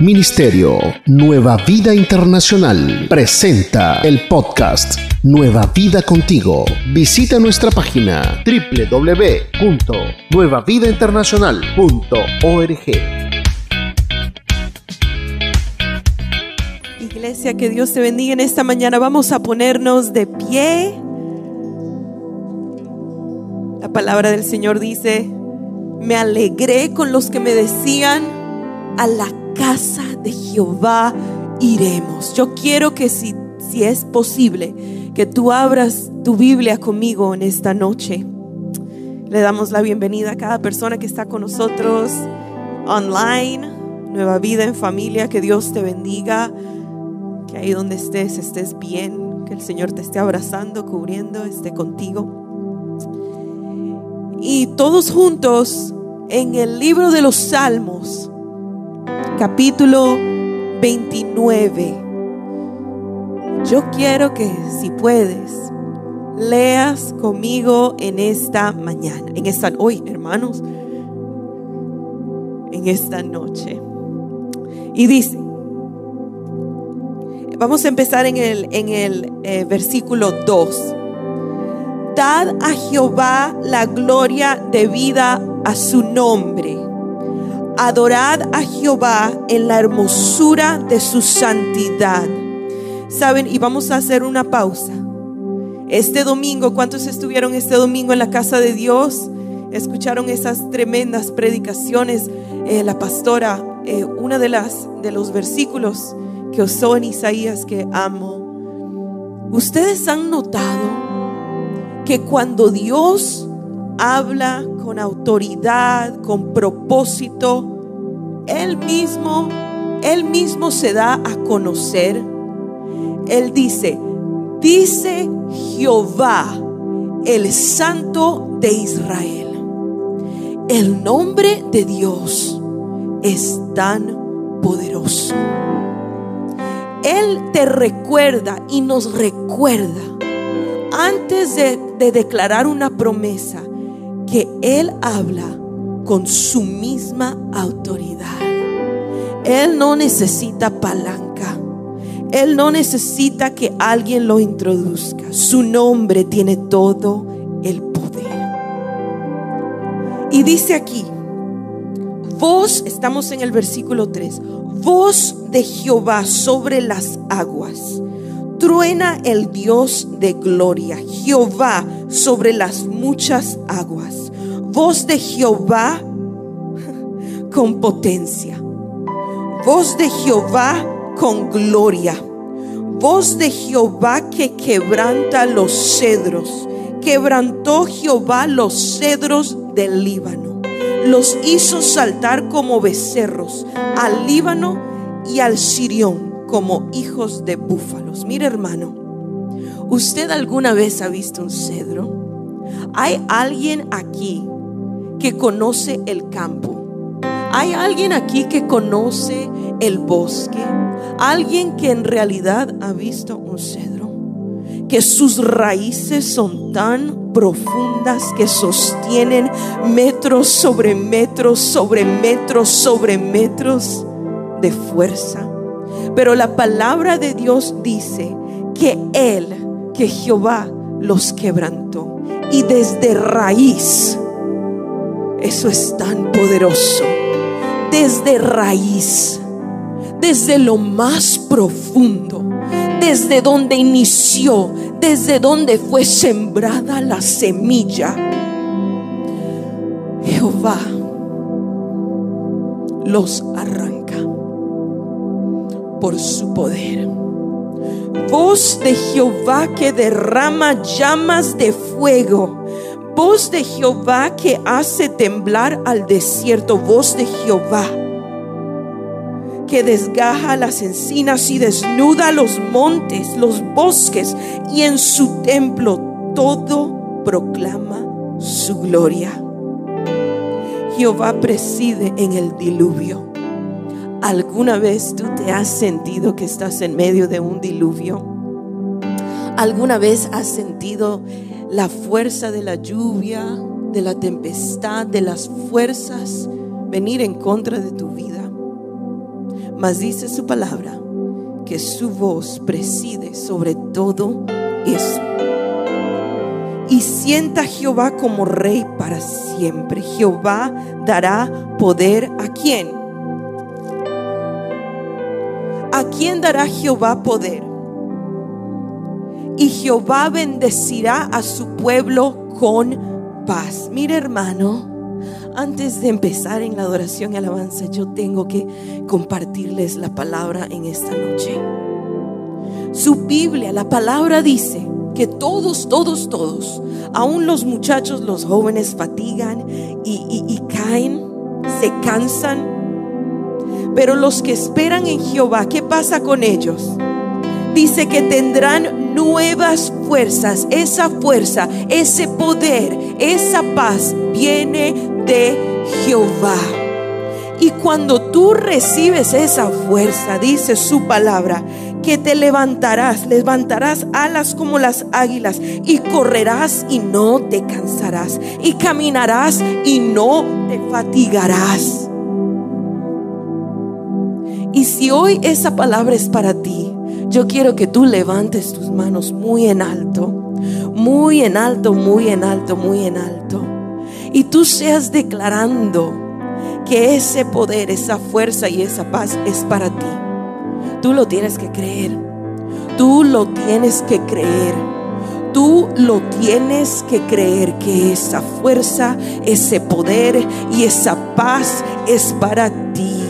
Ministerio Nueva Vida Internacional presenta el podcast Nueva Vida Contigo. Visita nuestra página www.nuevavidainternacional.org. Iglesia, que Dios te bendiga en esta mañana. Vamos a ponernos de pie. La palabra del Señor dice, me alegré con los que me decían, a la casa de Jehová iremos. Yo quiero que si, si es posible, que tú abras tu Biblia conmigo en esta noche. Le damos la bienvenida a cada persona que está con nosotros online, Nueva Vida en Familia, que Dios te bendiga, que ahí donde estés estés bien, que el Señor te esté abrazando, cubriendo, esté contigo. Y todos juntos en el libro de los Salmos, capítulo 29. Yo quiero que si puedes, leas conmigo en esta mañana, en esta hoy, hermanos, en esta noche. Y dice, vamos a empezar en el, en el eh, versículo 2. Dad a Jehová la gloria debida a su nombre Adorad a Jehová en la hermosura de su santidad. Saben, y vamos a hacer una pausa. Este domingo, ¿cuántos estuvieron este domingo en la casa de Dios? Escucharon esas tremendas predicaciones. Eh, la pastora, eh, una de las de los versículos que usó en Isaías que amo. Ustedes han notado que cuando Dios habla con autoridad, con propósito. Él mismo, él mismo se da a conocer. Él dice, dice Jehová, el santo de Israel. El nombre de Dios es tan poderoso. Él te recuerda y nos recuerda antes de, de declarar una promesa que Él habla con su misma autoridad. Él no necesita palanca. Él no necesita que alguien lo introduzca. Su nombre tiene todo el poder. Y dice aquí, voz, estamos en el versículo 3, voz de Jehová sobre las aguas. Truena el Dios de gloria, Jehová sobre las muchas aguas. Voz de Jehová con potencia. Voz de Jehová con gloria. Voz de Jehová que quebranta los cedros. Quebrantó Jehová los cedros del Líbano. Los hizo saltar como becerros al Líbano y al Sirión como hijos de búfalos. Mire hermano, ¿usted alguna vez ha visto un cedro? ¿Hay alguien aquí que conoce el campo? ¿Hay alguien aquí que conoce el bosque? ¿Alguien que en realidad ha visto un cedro? Que sus raíces son tan profundas que sostienen metros sobre metros sobre metros sobre metros de fuerza pero la palabra de Dios dice que Él, que Jehová los quebrantó. Y desde raíz, eso es tan poderoso. Desde raíz, desde lo más profundo, desde donde inició, desde donde fue sembrada la semilla. Jehová los arrancó por su poder. Voz de Jehová que derrama llamas de fuego. Voz de Jehová que hace temblar al desierto. Voz de Jehová que desgaja las encinas y desnuda los montes, los bosques, y en su templo todo proclama su gloria. Jehová preside en el diluvio. ¿Alguna vez tú te has sentido que estás en medio de un diluvio? ¿Alguna vez has sentido la fuerza de la lluvia, de la tempestad, de las fuerzas venir en contra de tu vida? Mas dice su palabra que su voz preside sobre todo eso. Y sienta Jehová como rey para siempre. Jehová dará poder a quién. ¿A quién dará Jehová poder? Y Jehová bendecirá a su pueblo con paz. Mire hermano, antes de empezar en la adoración y alabanza, yo tengo que compartirles la palabra en esta noche. Su Biblia, la palabra dice que todos, todos, todos, aún los muchachos, los jóvenes fatigan y, y caen, se cansan. Pero los que esperan en Jehová, ¿qué pasa con ellos? Dice que tendrán nuevas fuerzas. Esa fuerza, ese poder, esa paz viene de Jehová. Y cuando tú recibes esa fuerza, dice su palabra, que te levantarás, levantarás alas como las águilas y correrás y no te cansarás y caminarás y no te fatigarás. Y si hoy esa palabra es para ti, yo quiero que tú levantes tus manos muy en alto, muy en alto, muy en alto, muy en alto. Y tú seas declarando que ese poder, esa fuerza y esa paz es para ti. Tú lo tienes que creer. Tú lo tienes que creer. Tú lo tienes que creer que esa fuerza, ese poder y esa paz es para ti.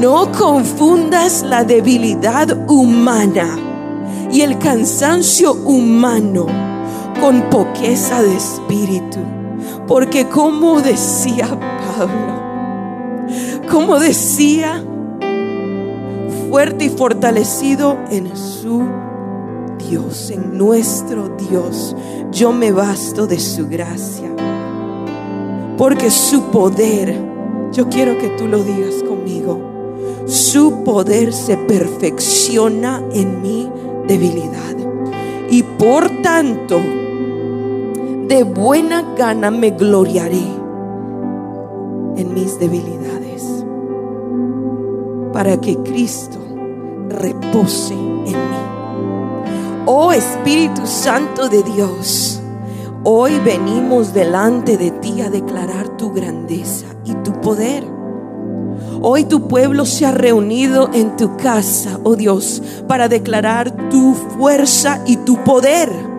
No confundas la debilidad humana y el cansancio humano con poqueza de espíritu. Porque como decía Pablo, como decía fuerte y fortalecido en su Dios, en nuestro Dios. Yo me basto de su gracia. Porque su poder, yo quiero que tú lo digas conmigo, su poder se perfecciona en mi debilidad. Y por tanto, de buena gana me gloriaré en mis debilidades. Para que Cristo repose en mí. Oh Espíritu Santo de Dios, hoy venimos delante de ti a declarar tu grandeza y tu poder. Hoy tu pueblo se ha reunido en tu casa, oh Dios, para declarar tu fuerza y tu poder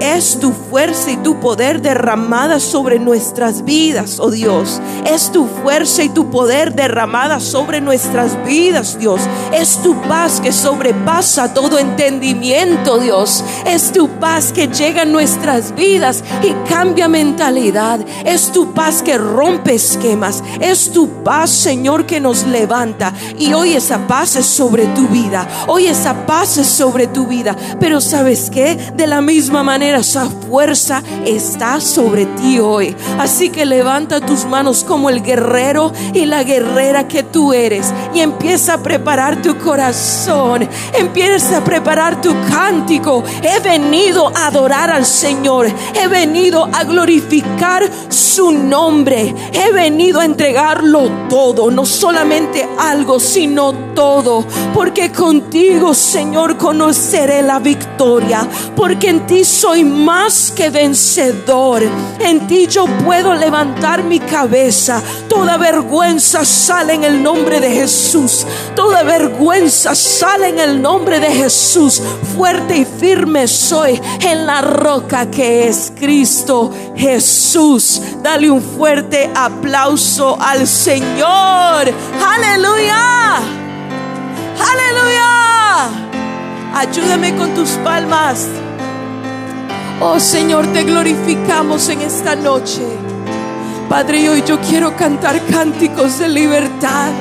es tu fuerza y tu poder derramada sobre nuestras vidas, oh Dios. Es tu fuerza y tu poder derramada sobre nuestras vidas, Dios. Es tu paz que sobrepasa todo entendimiento, Dios. Es tu paz que llega a nuestras vidas y cambia mentalidad. Es tu paz que rompe esquemas. Es tu paz, Señor, que nos levanta. Y hoy esa paz es sobre tu vida. Hoy esa paz es sobre tu vida. Pero ¿sabes qué? De la misma manera esa fuerza está sobre ti hoy. Así que levanta tus manos como el guerrero y la guerrera que tú eres y empieza a preparar tu corazón. Empieza a preparar tu cántico. He venido a adorar al Señor. He venido a glorificar su nombre. He venido a entregarlo todo, no solamente algo, sino todo. Porque contigo, Señor, conoceré la victoria. Porque en ti soy más que vencedor. En ti yo puedo levantar mi cabeza. Toda vergüenza sale en el nombre de Jesús. Toda vergüenza sale en el nombre de Jesús. Fuerte y firme soy en la roca que es Cristo Jesús. Dale un fuerte aplauso al Señor. Aleluya. Aleluya. Ayúdame con tus palmas. Oh Señor, te glorificamos en esta noche. Padre, hoy yo quiero cantar cánticos de libertad.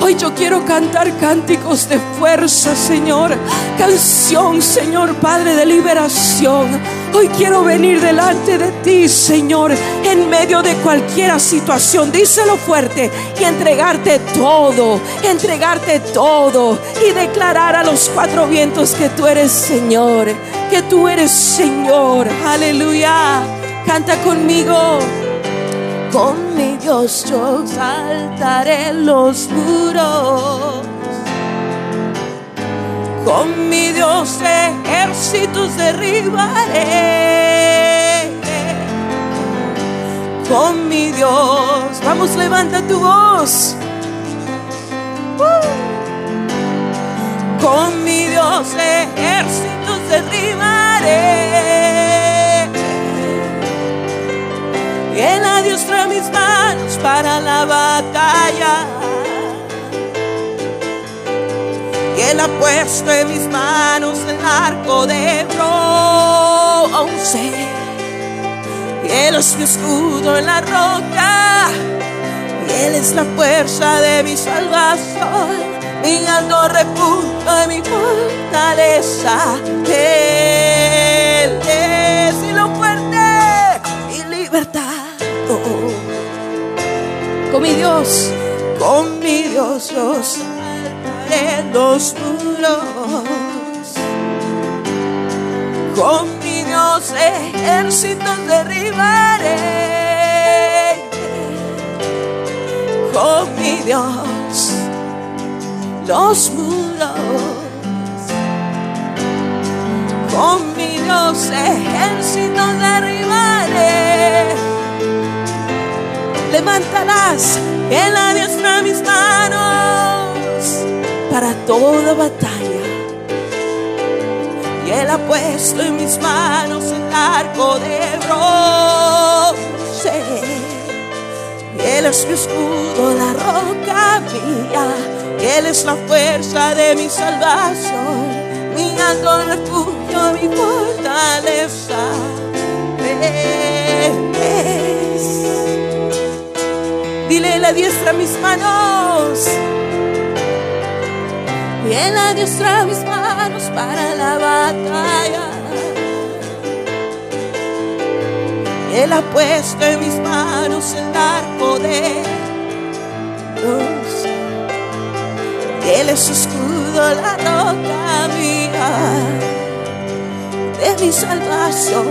Hoy yo quiero cantar cánticos de fuerza, Señor. Canción, Señor Padre, de liberación. Hoy quiero venir delante de ti, Señor, en medio de cualquier situación. Díselo fuerte y entregarte todo, entregarte todo y declarar a los cuatro vientos que tú eres Señor que tú eres Señor. Aleluya. Canta conmigo. Con mi Dios yo saltaré los muros. Con mi Dios ejércitos derribaré. Con mi Dios, vamos, levanta tu voz. Con mi Dios ejércitos derribaré. Él adiostra mis manos para la batalla. Y Él ha puesto en mis manos el arco de bronce. Y Él es mi escudo en la roca. Y Él es la fuerza de mi salvación mi alto refugio y mi fortaleza. Él es Mi Dios, con mi Dios yo saltaré los muros. Con mi Dios ejércitos derribaré. Con mi Dios los muros. Con mi Dios ejército derribaré. Levántalas, Él adiestra mis manos para toda batalla. Y Él ha puesto en mis manos el arco de bronce. Y Él es mi escudo, la roca mía. Él es la fuerza de mi salvación, mi alto refugio, mi fortaleza. Es. Dile la diestra a mis manos. Y Él la diestra mis manos para la batalla. Él ha puesto en mis manos el de Dios. Él es escudo, la roca mía, de mi salvación,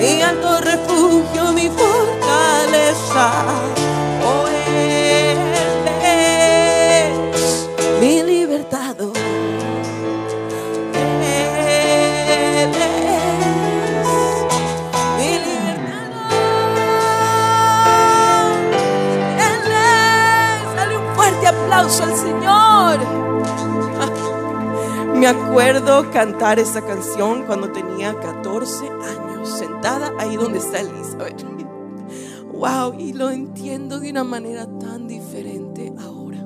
mi alto refugio, mi fortaleza. Oh, Él es mi libertador. Él es mi libertador. Él es. Dale un fuerte aplauso al Señor. Me acuerdo cantar esa canción cuando tenía 14 años, sentada ahí donde está Elizabeth. Wow, y lo entiendo de una manera tan diferente ahora.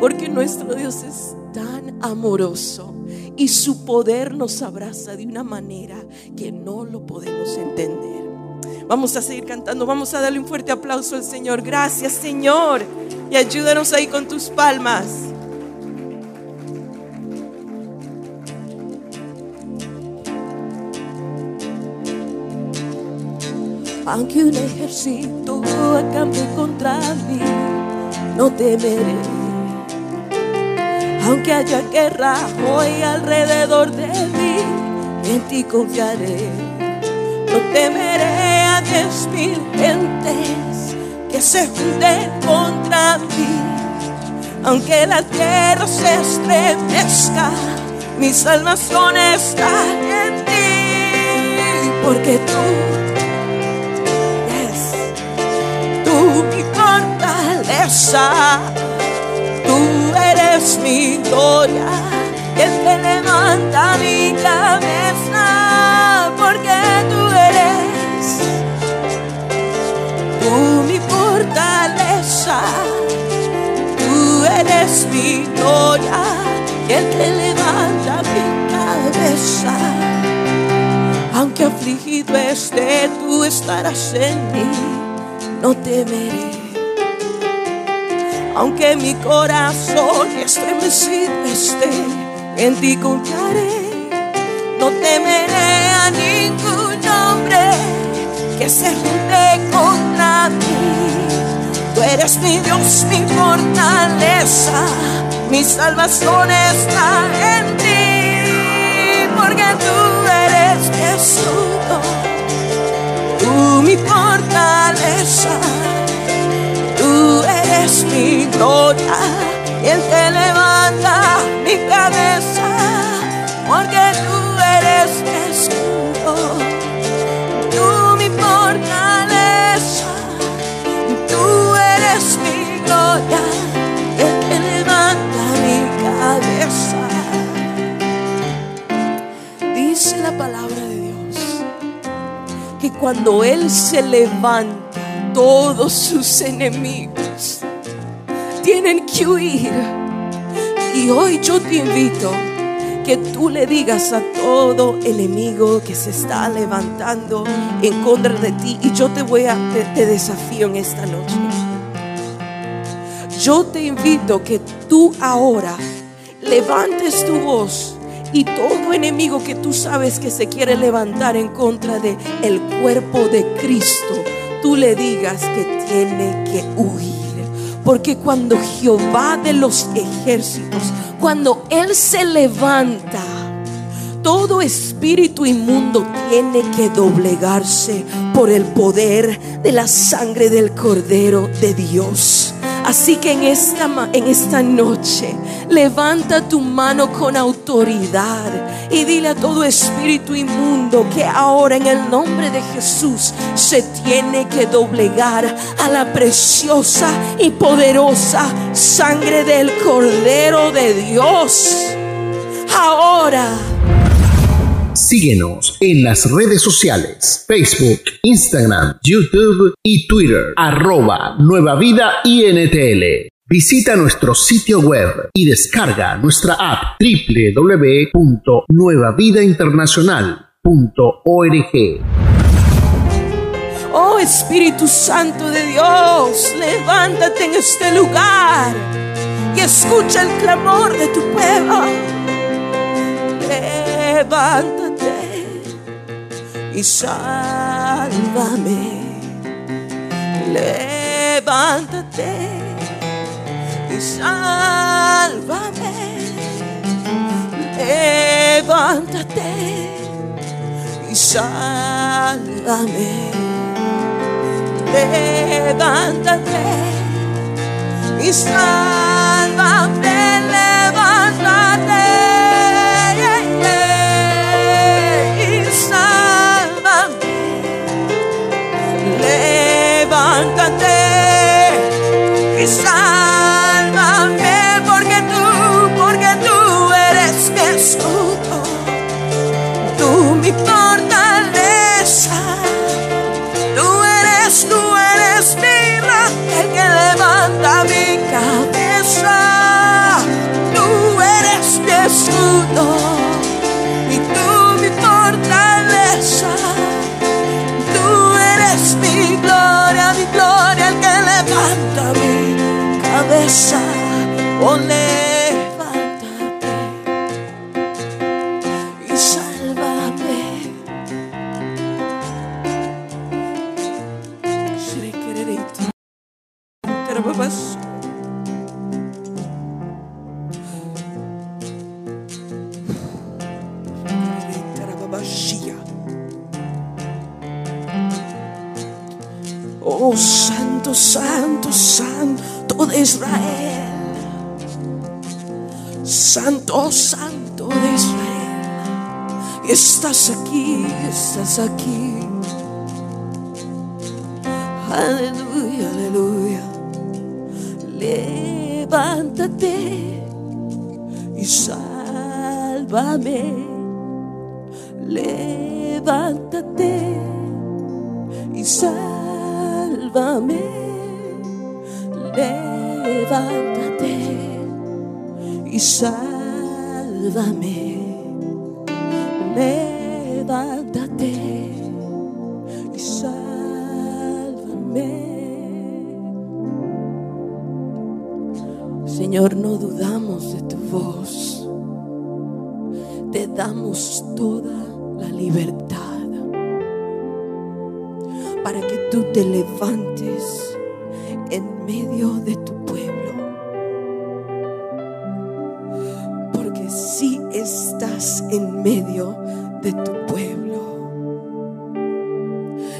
Porque nuestro Dios es tan amoroso y su poder nos abraza de una manera que no lo podemos entender. Vamos a seguir cantando, vamos a darle un fuerte aplauso al Señor. Gracias, Señor. Y ayúdanos ahí con tus palmas. Aunque un ejército acampe contra mí, no temeré. Aunque haya guerra hoy alrededor de mí, en ti confiaré. No temeré a diez mil gentes que se junten contra mí. Aunque la tierra se estremezca, mi salvación está en ti. Porque tú fortaleza, tú eres mi gloria, el que levanta mi cabeza, porque tú eres, tú mi fortaleza, tú eres mi gloria, el que levanta mi cabeza. Aunque afligido esté, tú estarás en mí no temeré. Aunque mi corazón estremecido esté, en ti confiaré. No temeré a ningún hombre que se junte contra mí. Tú eres mi Dios, mi fortaleza, mi salvación está en ti, porque tú eres escudo tú mi fortaleza, mi gloria, el que levanta mi cabeza, porque tú eres mi escudo, tú mi fortaleza, tú eres mi gloria, el que levanta mi cabeza. Dice la palabra de Dios que cuando Él se levanta, todos sus enemigos tienen que huir. Y hoy yo te invito que tú le digas a todo enemigo que se está levantando en contra de ti. Y yo te voy a, te, te desafío en esta noche. Yo te invito que tú ahora levantes tu voz y todo enemigo que tú sabes que se quiere levantar en contra de el cuerpo de Cristo, tú le digas que tiene que huir. Porque cuando Jehová de los ejércitos, cuando Él se levanta, todo espíritu inmundo tiene que doblegarse por el poder de la sangre del Cordero de Dios. Así que en esta, en esta noche, levanta tu mano con autoridad y dile a todo espíritu inmundo que ahora en el nombre de Jesús se tiene que doblegar a la preciosa y poderosa sangre del Cordero de Dios. Ahora. Síguenos en las redes sociales, Facebook, Instagram, YouTube y Twitter, arroba Nueva Vida INTL. Visita nuestro sitio web y descarga nuestra app www.nuevavidainternacional.org. Oh Espíritu Santo de Dios, levántate en este lugar y escucha el clamor de tu pueblo. Levántate y sálvame. Levántate y sálvame. Levántate y sálvame. Levántate y sálvame. Levántate. Cabeza. Oh, Estás aquí, estás aquí. Aleluya, aleluya. Levántate y sálvame. Levántate y sálvame. Levántate y sálvame. Levántate y sálvame. Señor, no dudamos de tu voz. Te damos toda la libertad para que tú te levantes en medio de de tu pueblo.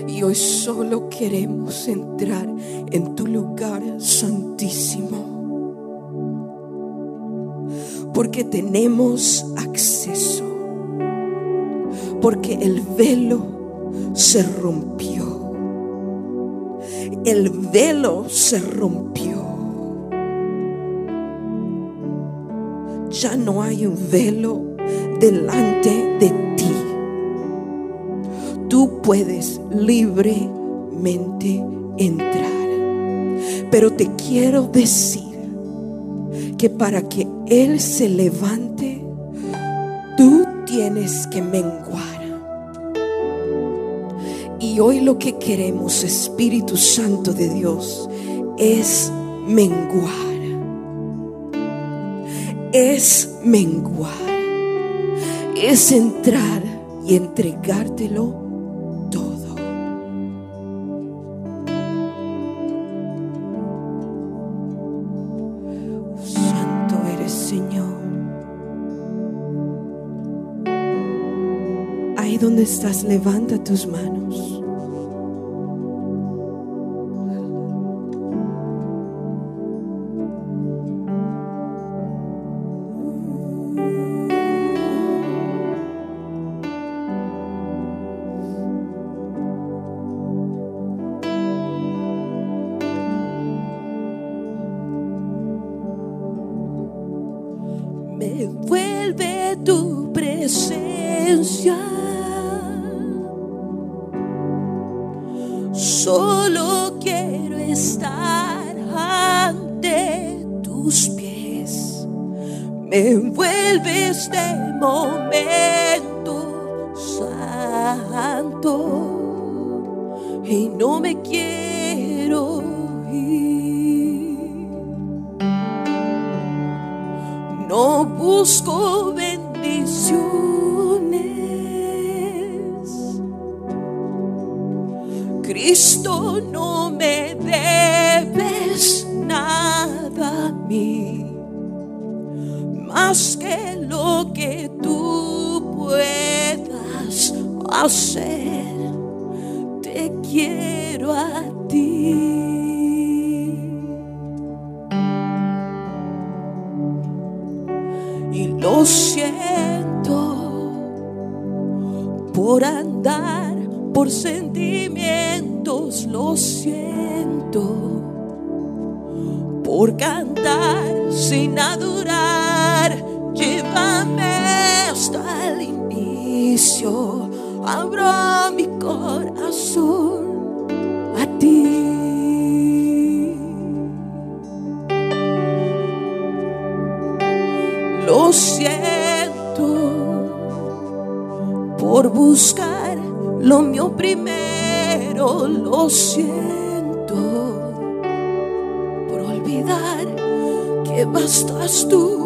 Y hoy solo queremos entrar en tu lugar santísimo. Porque tenemos acceso. Porque el velo se rompió. El velo se rompió. Ya no hay un velo delante de ti. Tú puedes libremente entrar. Pero te quiero decir que para que Él se levante, tú tienes que menguar. Y hoy lo que queremos, Espíritu Santo de Dios, es menguar. Es menguar. Es entrar y entregártelo estás, levanta tus manos. Puedas hacer. Te quiero a ti. y lo siento por andar por sentimientos, lo siento por cantar sin adorar, llévame hasta el inicio, abro mi corazón a ti. Lo siento por buscar lo mío primero. Lo siento por olvidar que bastas tú.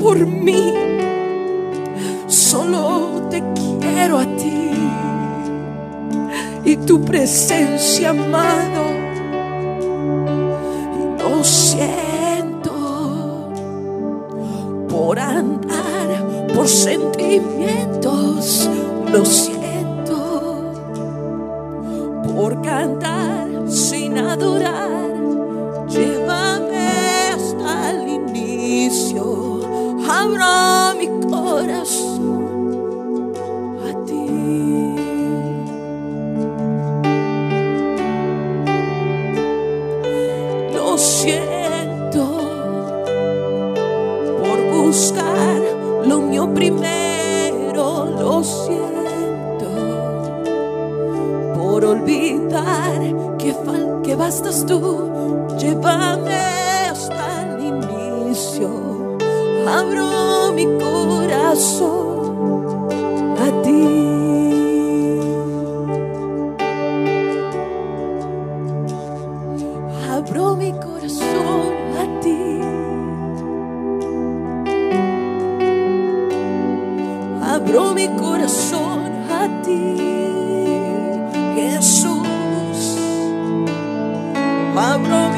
Por mí. Solo te quiero a ti. Y tu presencia, amado. Lo siento por andar por sentimientos, lo siento abro mi corazón a ti, Jesús. Abro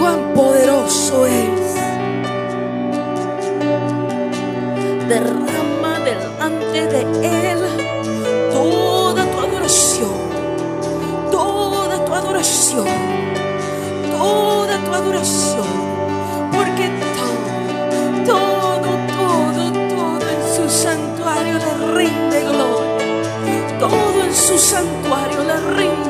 cuán poderoso es. Derrama delante de Él toda tu adoración, toda tu adoración, toda tu adoración, porque todo, todo, todo, todo en su santuario le rinde gloria, todo en su santuario le rinde.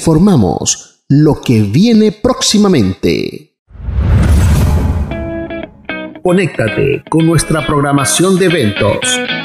Informamos lo que viene próximamente. Conéctate con nuestra programación de eventos.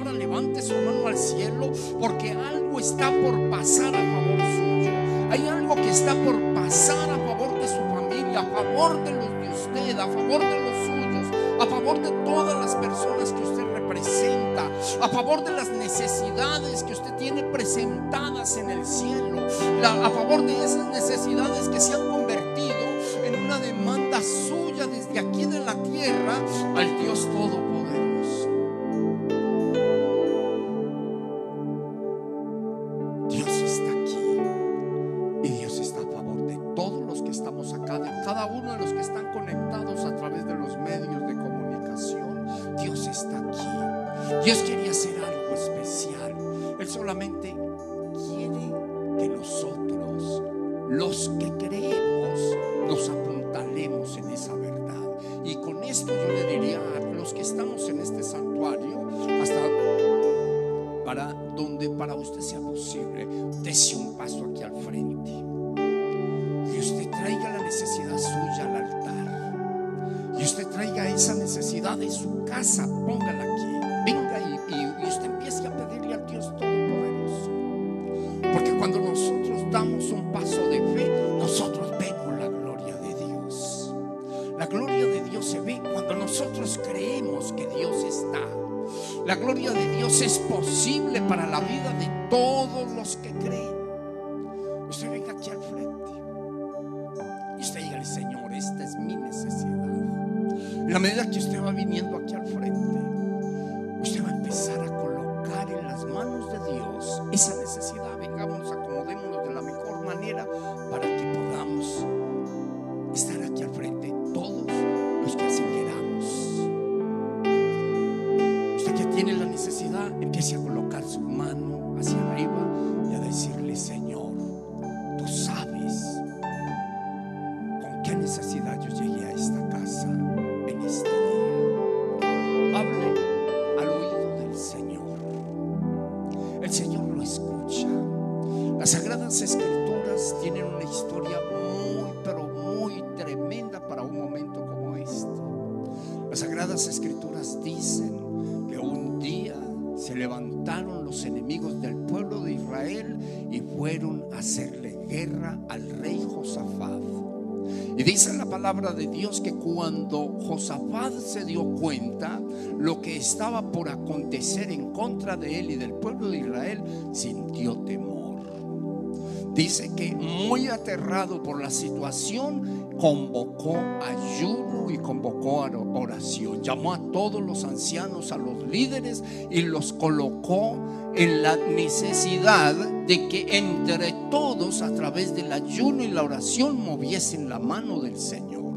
palabra, levante su mano al cielo, porque algo está por pasar a favor suyo. Hay algo que está por pasar a favor de su familia, a favor de los de usted, a favor de los suyos, a favor de todas las personas que usted representa, a favor de las necesidades que usted tiene presentadas en el cielo, a favor de esas necesidades que se han convertido en una demanda suya desde aquí de la tierra al Dios Todopoderoso. empiece a colocar su mano hacia la Y dice la palabra de Dios que cuando Josafat se dio cuenta lo que estaba por acontecer en contra de él y del pueblo de Israel, sintió temor. Dice que muy aterrado por la situación, convocó ayuno y convocó oración. Llamó a todos los ancianos, a los líderes y los colocó en la necesidad de que entre todos a través del ayuno y la oración moviesen la mano del Señor.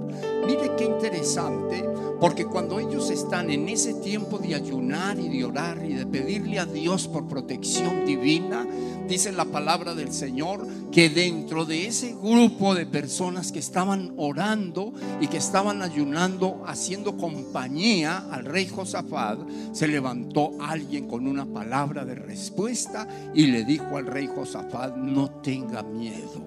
Mire qué interesante, porque cuando ellos están en ese tiempo de ayunar y de orar y de pedirle a Dios por protección divina, dice la palabra del Señor que dentro de ese grupo de personas que estaban orando y que estaban ayunando, haciendo compañía al rey Josafat, se levantó alguien con una palabra de respuesta y le dijo al rey Josafat, no tenga miedo,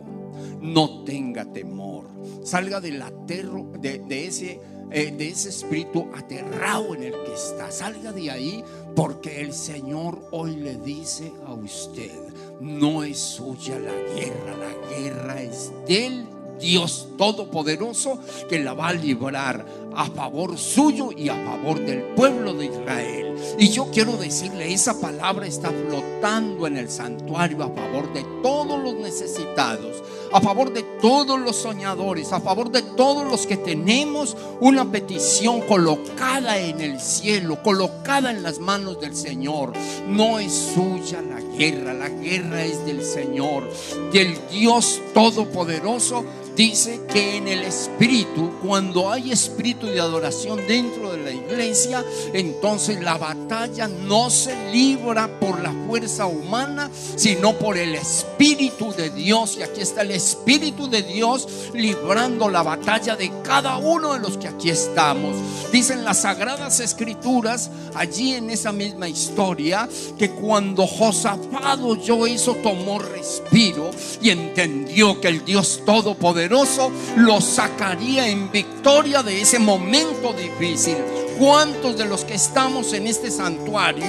no tenga temor, salga del aterro, de, de ese eh, de ese espíritu aterrado en el que está. Salga de ahí porque el Señor hoy le dice a usted, no es suya la guerra, la guerra es del Dios Todopoderoso que la va a librar a favor suyo y a favor del pueblo de Israel. Y yo quiero decirle, esa palabra está flotando en el santuario a favor de todos los necesitados, a favor de todos los soñadores, a favor de todos los que tenemos una petición colocada en el cielo, colocada en las manos del Señor. No es suya la guerra, la guerra es del Señor, del Dios Todopoderoso dice que en el espíritu, cuando hay espíritu de adoración dentro de la iglesia, entonces la batalla no se libra por la fuerza humana, sino por el espíritu de Dios. Y aquí está el espíritu de Dios librando la batalla de cada uno de los que aquí estamos. Dicen las sagradas escrituras, allí en esa misma historia, que cuando Josafat oyó eso, tomó respiro y entendió que el Dios Todopoderoso lo sacaría en victoria de ese momento difícil. ¿Cuántos de los que estamos en este santuario,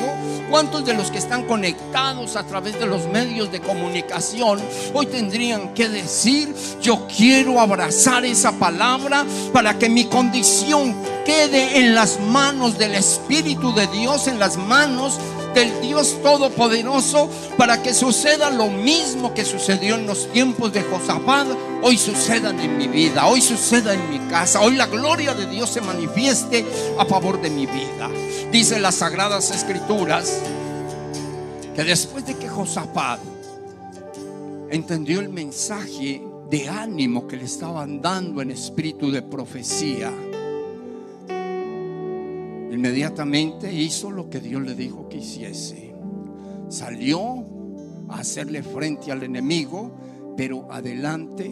cuántos de los que están conectados a través de los medios de comunicación, hoy tendrían que decir, yo quiero abrazar esa palabra para que mi condición quede en las manos del Espíritu de Dios, en las manos del Dios Todopoderoso para que suceda lo mismo que sucedió en los tiempos de Josafat, hoy suceda en mi vida, hoy suceda en mi casa, hoy la gloria de Dios se manifieste a favor de mi vida. Dice las sagradas escrituras que después de que Josafat entendió el mensaje de ánimo que le estaban dando en espíritu de profecía, Inmediatamente hizo lo que Dios le dijo que hiciese. Salió a hacerle frente al enemigo, pero adelante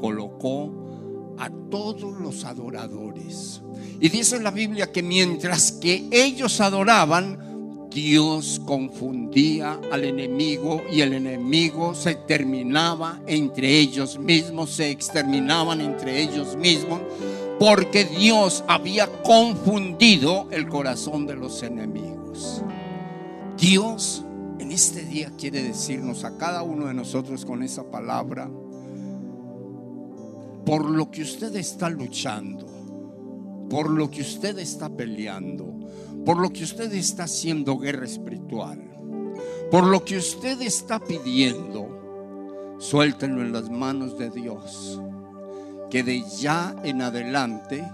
colocó a todos los adoradores. Y dice la Biblia que mientras que ellos adoraban, Dios confundía al enemigo y el enemigo se terminaba entre ellos mismos, se exterminaban entre ellos mismos porque Dios había confundido el corazón de los enemigos. Dios en este día quiere decirnos a cada uno de nosotros con esa palabra, por lo que usted está luchando, por lo que usted está peleando, por lo que usted está haciendo guerra espiritual, por lo que usted está pidiendo, suéltenlo en las manos de Dios que de ya en adelante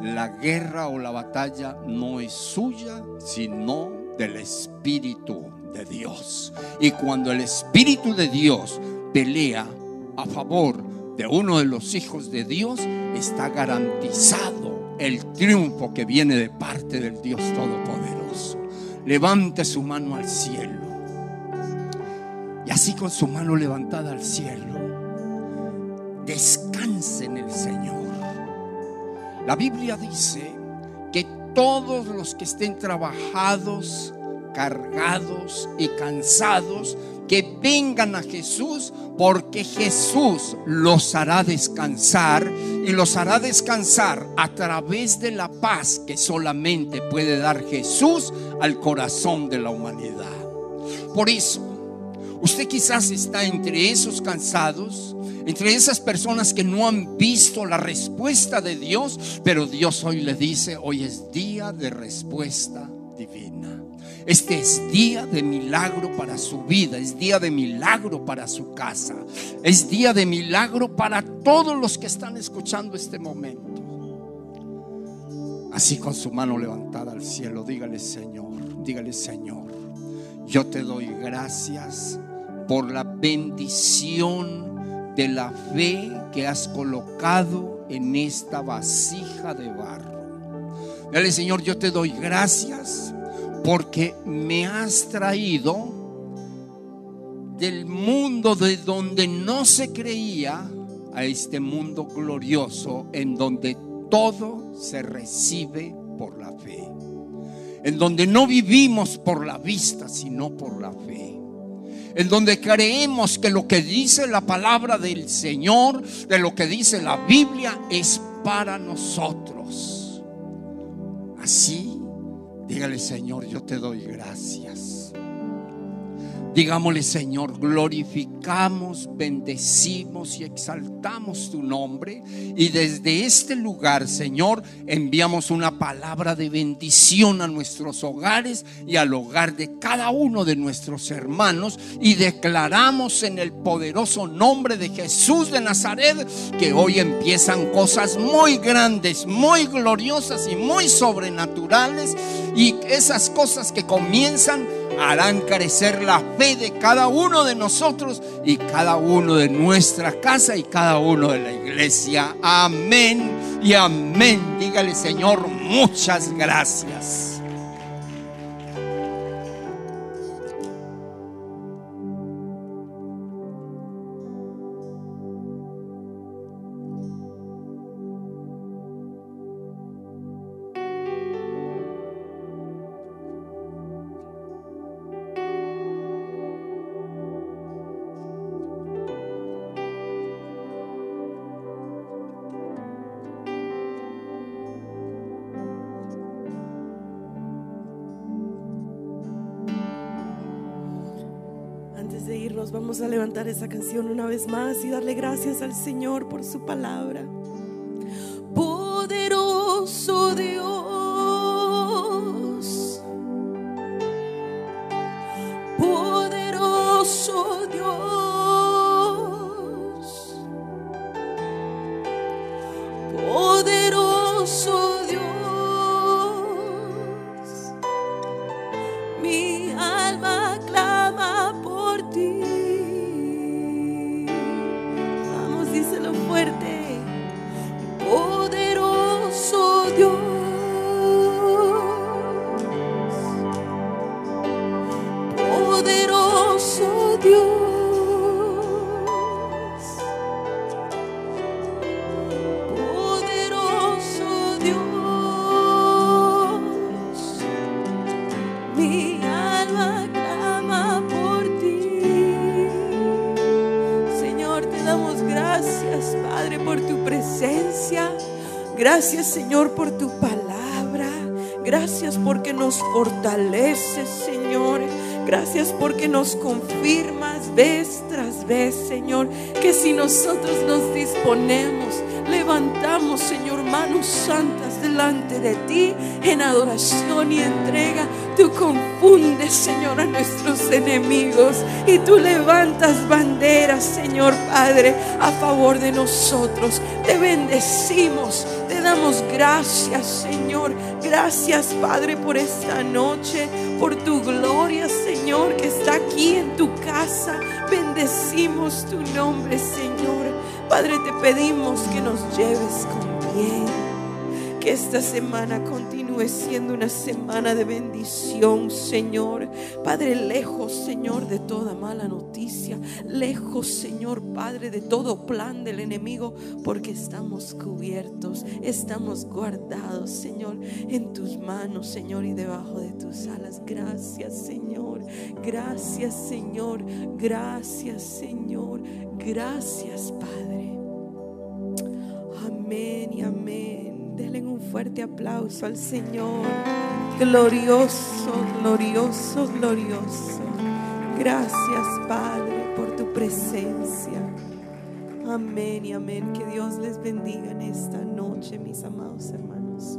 la guerra o la batalla no es suya, sino del Espíritu de Dios. Y cuando el Espíritu de Dios pelea a favor de uno de los hijos de Dios, está garantizado el triunfo que viene de parte del Dios Todopoderoso. Levante su mano al cielo. Y así con su mano levantada al cielo, descanse en el Señor. La Biblia dice que todos los que estén trabajados, cargados y cansados, que vengan a Jesús porque Jesús los hará descansar y los hará descansar a través de la paz que solamente puede dar Jesús al corazón de la humanidad. Por eso, usted quizás está entre esos cansados, entre esas personas que no han visto la respuesta de Dios, pero Dios hoy le dice, hoy es día de respuesta divina. Este es día de milagro para su vida, es día de milagro para su casa, es día de milagro para todos los que están escuchando este momento. Así con su mano levantada al cielo, dígale Señor, dígale Señor, yo te doy gracias por la bendición de la fe que has colocado en esta vasija de barro. Dale, Señor, yo te doy gracias porque me has traído del mundo de donde no se creía a este mundo glorioso en donde todo se recibe por la fe. En donde no vivimos por la vista, sino por la fe. En donde creemos que lo que dice la palabra del Señor, de lo que dice la Biblia, es para nosotros. Así, dígale Señor, yo te doy gracias. Digámosle, Señor, glorificamos, bendecimos y exaltamos tu nombre. Y desde este lugar, Señor, enviamos una palabra de bendición a nuestros hogares y al hogar de cada uno de nuestros hermanos. Y declaramos en el poderoso nombre de Jesús de Nazaret que hoy empiezan cosas muy grandes, muy gloriosas y muy sobrenaturales. Y esas cosas que comienzan harán crecer la fe de cada uno de nosotros y cada uno de nuestra casa y cada uno de la iglesia. Amén y amén. Dígale Señor, muchas gracias. Vamos a levantar esa canción una vez más y darle gracias al Señor por su palabra. Gracias porque nos confirmas vez tras vez Señor que si nosotros nos disponemos, levantamos Señor manos santas delante de ti en adoración y entrega. Tú confundes, Señor, a nuestros enemigos y tú levantas banderas, Señor Padre, a favor de nosotros. Te bendecimos, damos gracias, Señor. Gracias, Padre, por esta noche, por tu gloria, Señor, que está aquí en tu casa. Bendecimos tu nombre, Señor. Padre, te pedimos que nos lleves con bien que esta semana continúe siendo una semana de bendición, Señor. Padre, lejos, Señor, de toda mala noticia. Lejos, Señor, Padre, de todo plan del enemigo, porque estamos cubiertos, estamos guardados, Señor, en tus manos, Señor, y debajo de tus alas. Gracias, Señor. Gracias, Señor. Gracias, Señor. Gracias, Padre. Amén y amén. Denle un fuerte aplauso al Señor. Glorioso, glorioso, glorioso. Gracias, Padre, por tu presencia. Amén y amén. Que Dios les bendiga en esta noche, mis amados hermanos.